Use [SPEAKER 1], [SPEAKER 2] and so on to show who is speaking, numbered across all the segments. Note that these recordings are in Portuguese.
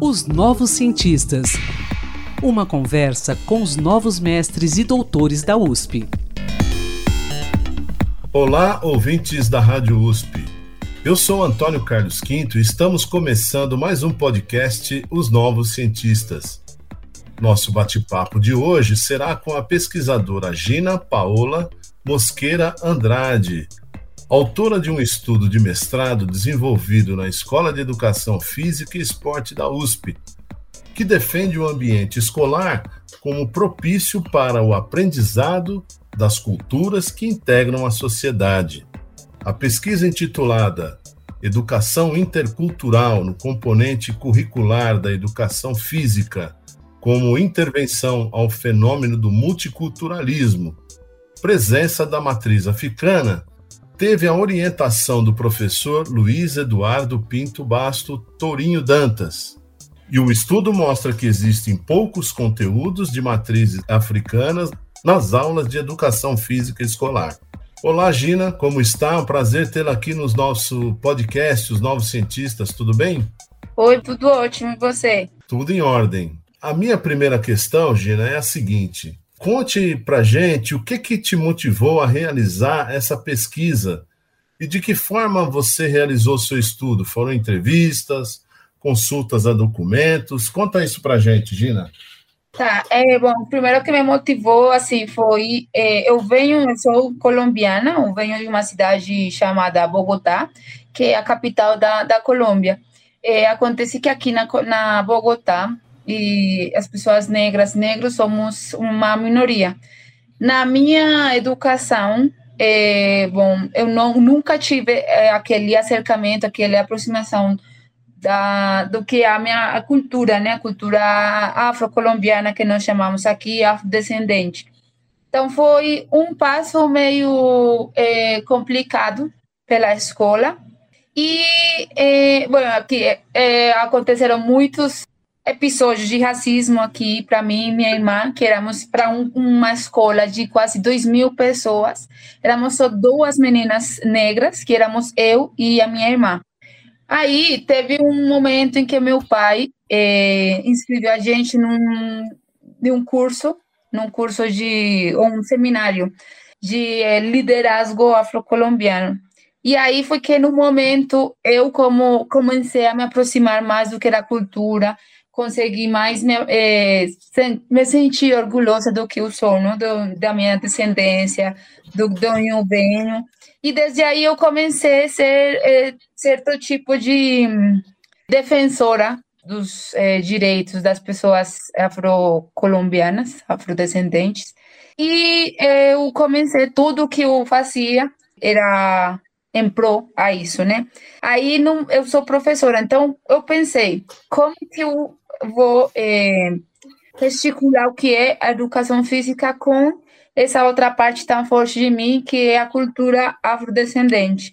[SPEAKER 1] Os Novos Cientistas. Uma conversa com os novos mestres e doutores da USP.
[SPEAKER 2] Olá, ouvintes da Rádio USP. Eu sou Antônio Carlos Quinto e estamos começando mais um podcast Os Novos Cientistas. Nosso bate-papo de hoje será com a pesquisadora Gina Paola Mosqueira Andrade, autora de um estudo de mestrado desenvolvido na Escola de Educação Física e Esporte da USP, que defende o ambiente escolar como propício para o aprendizado das culturas que integram a sociedade. A pesquisa intitulada Educação Intercultural no componente curricular da educação física como intervenção ao fenômeno do multiculturalismo, presença da matriz africana teve a orientação do professor Luiz Eduardo Pinto Basto Tourinho Dantas. E o estudo mostra que existem poucos conteúdos de matrizes africanas nas aulas de educação física escolar. Olá, Gina, como está? Um prazer tê-la aqui no nosso podcast, Os Novos Cientistas, tudo bem?
[SPEAKER 3] Oi, tudo ótimo, e você?
[SPEAKER 2] Tudo em ordem. A minha primeira questão, Gina, é a seguinte: Conte para gente o que, que te motivou a realizar essa pesquisa e de que forma você realizou seu estudo. Foram entrevistas, consultas a documentos? Conta isso para gente, Gina.
[SPEAKER 3] Tá, é, bom, primeiro que me motivou, assim, foi, é, eu venho, eu sou colombiana, eu venho de uma cidade chamada Bogotá, que é a capital da, da Colômbia. É, acontece que aqui na, na Bogotá, e as pessoas negras, negros, somos uma minoria. Na minha educação, é, bom, eu não, nunca tive é, aquele acercamento, aquela aproximação da, do que é a minha a cultura, né? A cultura afro-colombiana que nós chamamos aqui, afrodescendente. Então, foi um passo meio é, complicado pela escola. E, é, bom, aqui é, aconteceram muitos episódios de racismo aqui para mim e minha irmã, que éramos para um, uma escola de quase 2 mil pessoas. Éramos só duas meninas negras, que éramos eu e a minha irmã. Aí teve um momento em que meu pai é, inscreveu a gente num, de um curso, num curso de um seminário de é, liderazgo afrocolombiano. E aí foi que no momento eu como comecei a me aproximar mais do que da cultura, consegui mais me, é, me sentir orgulhosa do que eu sou, não? Do, da minha descendência, do, do eu venho. E desde aí eu comecei a ser é, certo tipo de defensora dos é, direitos das pessoas afro-colombianas, afrodescendentes. E eu comecei tudo que eu fazia era em a isso, né? Aí não, eu sou professora, então eu pensei, como que eu vou é, o que é a educação física com essa outra parte tão forte de mim, que é a cultura afrodescendente.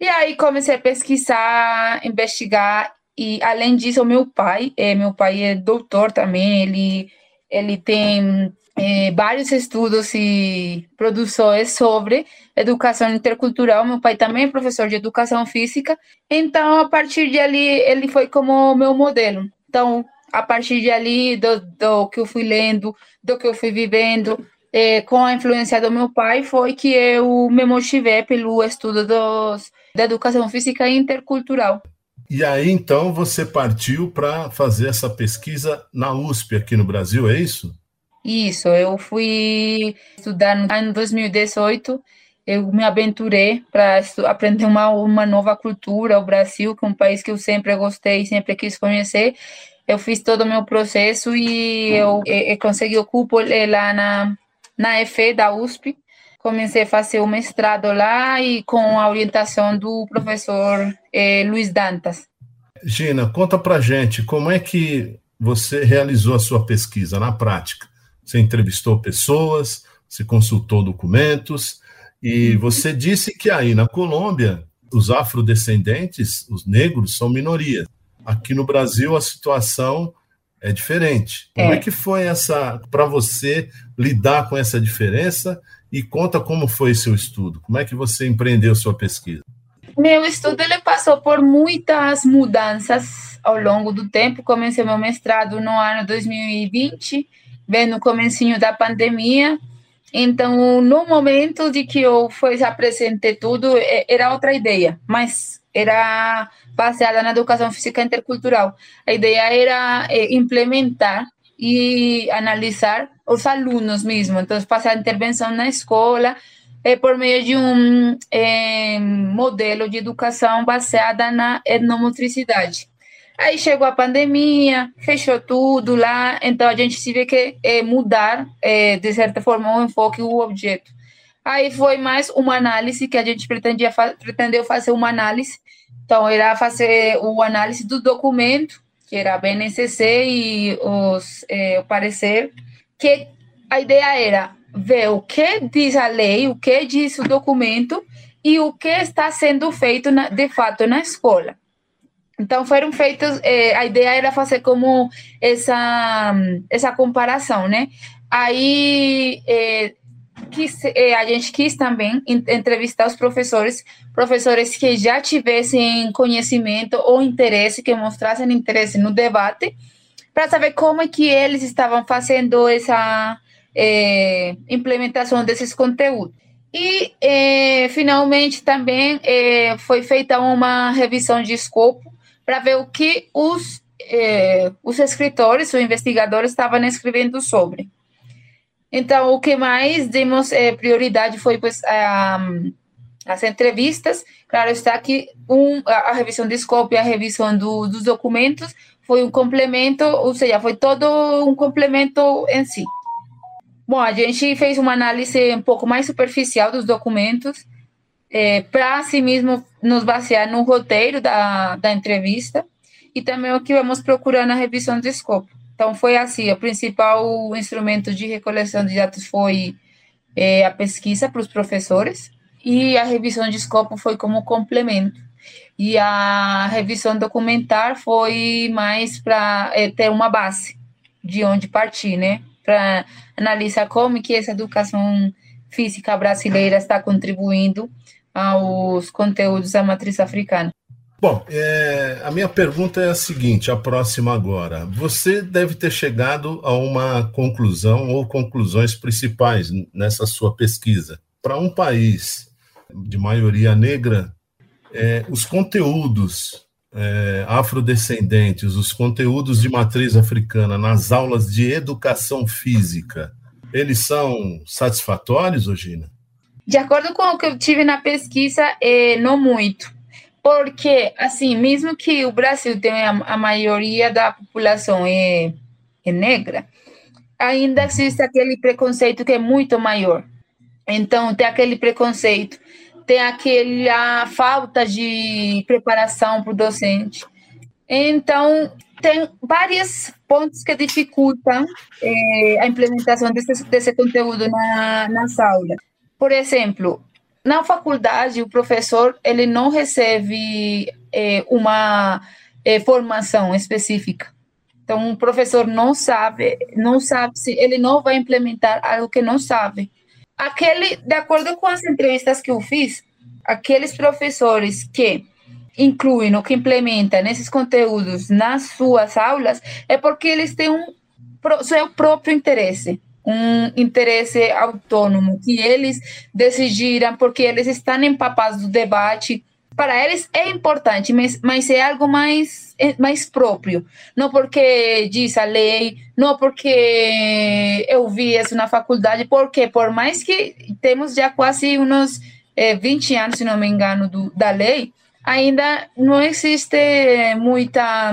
[SPEAKER 3] E aí comecei a pesquisar, investigar, e além disso, meu pai, é, meu pai é doutor também, ele, ele tem é, vários estudos e produções sobre educação intercultural. Meu pai também é professor de educação física, então a partir de ali ele foi como meu modelo. Então, a partir de ali, do, do que eu fui lendo, do que eu fui vivendo, é, com a influência do meu pai, foi que eu me motivei pelo estudo dos, da educação física intercultural.
[SPEAKER 2] E aí, então, você partiu para fazer essa pesquisa na USP aqui no Brasil, é isso?
[SPEAKER 3] Isso, eu fui estudar no ano 2018, eu me aventurei para aprender uma, uma nova cultura, o Brasil, que é um país que eu sempre gostei, sempre quis conhecer, eu fiz todo o meu processo e eu, eu consegui o cupo lá na, na EFE da USP. Comecei a fazer o mestrado lá e com a orientação do professor eh, Luiz Dantas.
[SPEAKER 2] Gina, conta pra gente como é que você realizou a sua pesquisa na prática. Você entrevistou pessoas, você consultou documentos e você disse que aí na Colômbia os afrodescendentes, os negros, são minoria. Aqui no Brasil a situação é diferente. Como é, é que foi essa para você lidar com essa diferença e conta como foi seu estudo? Como é que você empreendeu sua pesquisa?
[SPEAKER 3] Meu estudo ele passou por muitas mudanças ao longo do tempo. Comecei meu mestrado no ano 2020, bem no comecinho da pandemia. Então, no momento de que eu foi apresentei tudo, era outra ideia, mas era baseada na educação física intercultural. A ideia era é, implementar e analisar os alunos mesmo. Então, fazer a intervenção na escola é, por meio de um é, modelo de educação baseada na etnomotricidade. Aí chegou a pandemia, fechou tudo lá, então a gente tive que é, mudar, é, de certa forma, o enfoque, o objeto. Aí foi mais uma análise que a gente pretendia fa pretendeu fazer uma análise. Então, era fazer o análise do documento, que era a BNCC e os, é, o parecer, que a ideia era ver o que diz a lei, o que diz o documento e o que está sendo feito na, de fato na escola. Então foram feitos, eh, a ideia era fazer como essa essa comparação, né? Aí eh, quis, eh, a gente quis também entrevistar os professores, professores que já tivessem conhecimento ou interesse, que mostrassem interesse no debate, para saber como é que eles estavam fazendo essa eh, implementação desses conteúdos. E, eh, finalmente, também eh, foi feita uma revisão de escopo para ver o que os, eh, os escritores, os investigadores estavam escrevendo sobre. Então, o que mais demos eh, prioridade foi a, as entrevistas. Claro está que um, a, a revisão de escopo e a revisão do, dos documentos foi um complemento, ou seja, foi todo um complemento em si. Bom, a gente fez uma análise um pouco mais superficial dos documentos, é, para assim mesmo nos basear no roteiro da, da entrevista e também o que vamos procurar na revisão do escopo. Então, foi assim: o principal instrumento de recoleção de dados foi é, a pesquisa para os professores, e a revisão de escopo foi como complemento. E a revisão documentar foi mais para é, ter uma base de onde partir, né? Para analisar como que essa educação física brasileira está contribuindo aos conteúdos da matriz africana.
[SPEAKER 2] Bom, é, a minha pergunta é a seguinte, a próxima agora. Você deve ter chegado a uma conclusão ou conclusões principais nessa sua pesquisa. Para um país de maioria negra, é, os conteúdos é, afrodescendentes, os conteúdos de matriz africana nas aulas de educação física, eles são satisfatórios, Ogina?
[SPEAKER 3] De acordo com o que eu tive na pesquisa, é, não muito. Porque, assim, mesmo que o Brasil tenha a, maioria da população é, é negra, ainda existe aquele preconceito que é muito maior. Então, tem aquele preconceito, tem aquela falta de preparação para o docente. Então, tem vários pontos que dificultam é, a implementação desse, desse conteúdo na, nas aulas. Por exemplo, na faculdade, o professor ele não recebe é, uma é, formação específica. Então, o professor não sabe, não sabe se ele não vai implementar algo que não sabe. Aquele, de acordo com as entrevistas que eu fiz, aqueles professores que incluem ou que implementam esses conteúdos nas suas aulas é porque eles têm um seu próprio interesse um interesse autônomo, que eles decidiram, porque eles estão empapados do debate. Para eles é importante, mas, mas é algo mais, é mais próprio. Não porque diz a lei, não porque eu vi isso na faculdade, porque por mais que temos já quase uns é, 20 anos, se não me engano, do, da lei, ainda não existe muita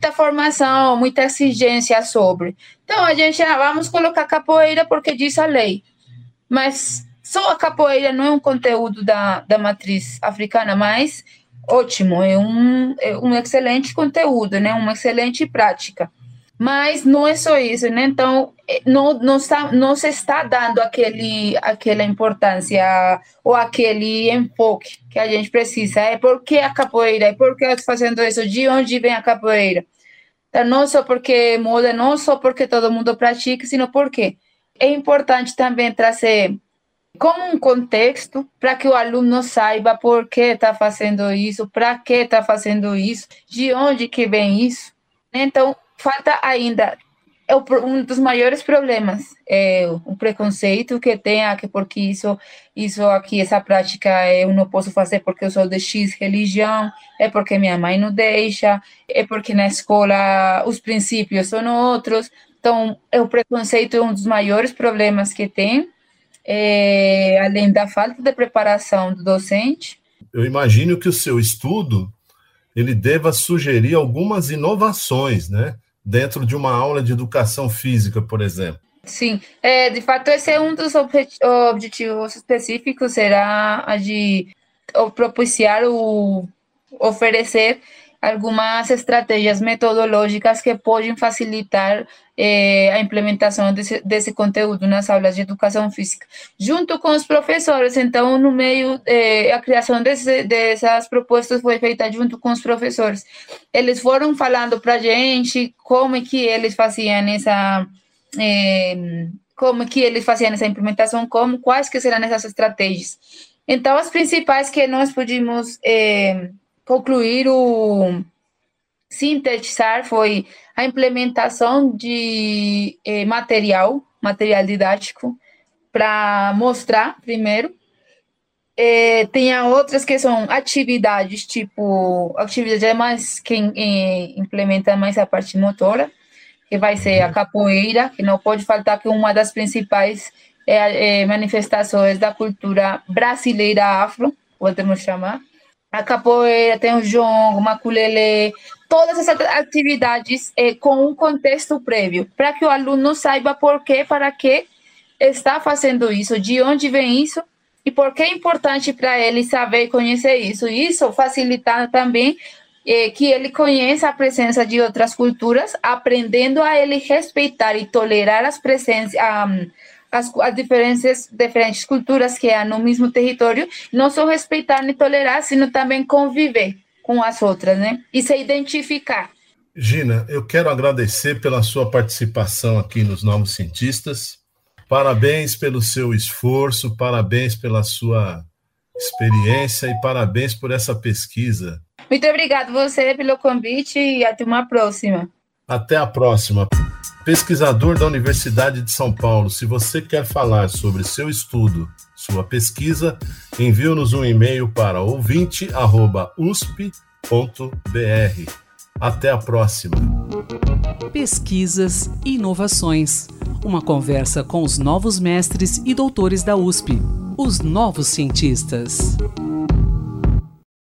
[SPEAKER 3] muita formação, muita exigência sobre. Então, a gente, ah, vamos colocar capoeira porque diz a lei. Mas só a capoeira não é um conteúdo da, da matriz africana, mas ótimo, é um, é um excelente conteúdo, né? Uma excelente prática. Mas não é só isso, né? Então, é, não, não, está, não se está dando aquele, aquela importância ou aquele enfoque que a gente precisa. É por que a capoeira? É por que eu estou fazendo isso? De onde vem a capoeira? Então, não só porque moda, não só porque todo mundo pratica, sino porque é importante também trazer como um contexto para que o aluno saiba por que está fazendo isso, para que está fazendo isso, de onde que vem isso. Então, falta ainda é um dos maiores problemas é o preconceito que tem aqui porque isso isso aqui essa prática eu não posso fazer porque eu sou de X religião é porque minha mãe não deixa é porque na escola os princípios são outros. Então é o preconceito é um dos maiores problemas que tem é, além da falta de preparação do docente.
[SPEAKER 2] Eu imagino que o seu estudo ele deva sugerir algumas inovações né dentro de uma aula de educação física, por exemplo.
[SPEAKER 3] Sim, é, de fato, esse é um dos objetivos específicos, será a de propiciar o oferecer algumas estratégias metodológicas que podem facilitar eh, a implementação desse, desse, conteúdo nas aulas de educação física, junto com os professores. Então, no meio, eh, a criação desse, dessas propostas foi feita junto com os professores. Eles foram falando para a gente como é que eles faziam essa. Eh, como que eles faziam essa implementação, como, quais que serão essas estratégias. Então, as principais que nós pudimos eh, concluir o sintetizar foi a implementação de eh, material, material didático, para mostrar primeiro. Eh, tem outras que são atividades, tipo, atividade é mais quem eh, implementa mais a parte motora, que vai ser a uhum. capoeira, que não pode faltar que uma das principais é, é, manifestações da cultura brasileira afro, podemos chamar a capoeira, tem o jongo, o todas essas atividades é, com um contexto prévio, para que o aluno saiba por que, para que está fazendo isso, de onde vem isso e por que é importante para ele saber e conhecer isso. Isso facilitando também é, que ele conheça a presença de outras culturas, aprendendo a ele respeitar e tolerar as presenças, um, as, as diferenças, diferentes culturas que há no mesmo território, não só respeitar e tolerar, sino também conviver com as outras, né? E se identificar.
[SPEAKER 2] Gina, eu quero agradecer pela sua participação aqui nos Novos Cientistas. Parabéns pelo seu esforço, parabéns pela sua experiência e parabéns por essa pesquisa.
[SPEAKER 3] Muito obrigado você pelo convite e até uma próxima.
[SPEAKER 2] Até a próxima pesquisador da Universidade de São Paulo. Se você quer falar sobre seu estudo, sua pesquisa, envie-nos um e-mail para ouvinte.usp.br. Até a próxima.
[SPEAKER 1] Pesquisas e inovações. Uma conversa com os novos mestres e doutores da USP, os novos cientistas.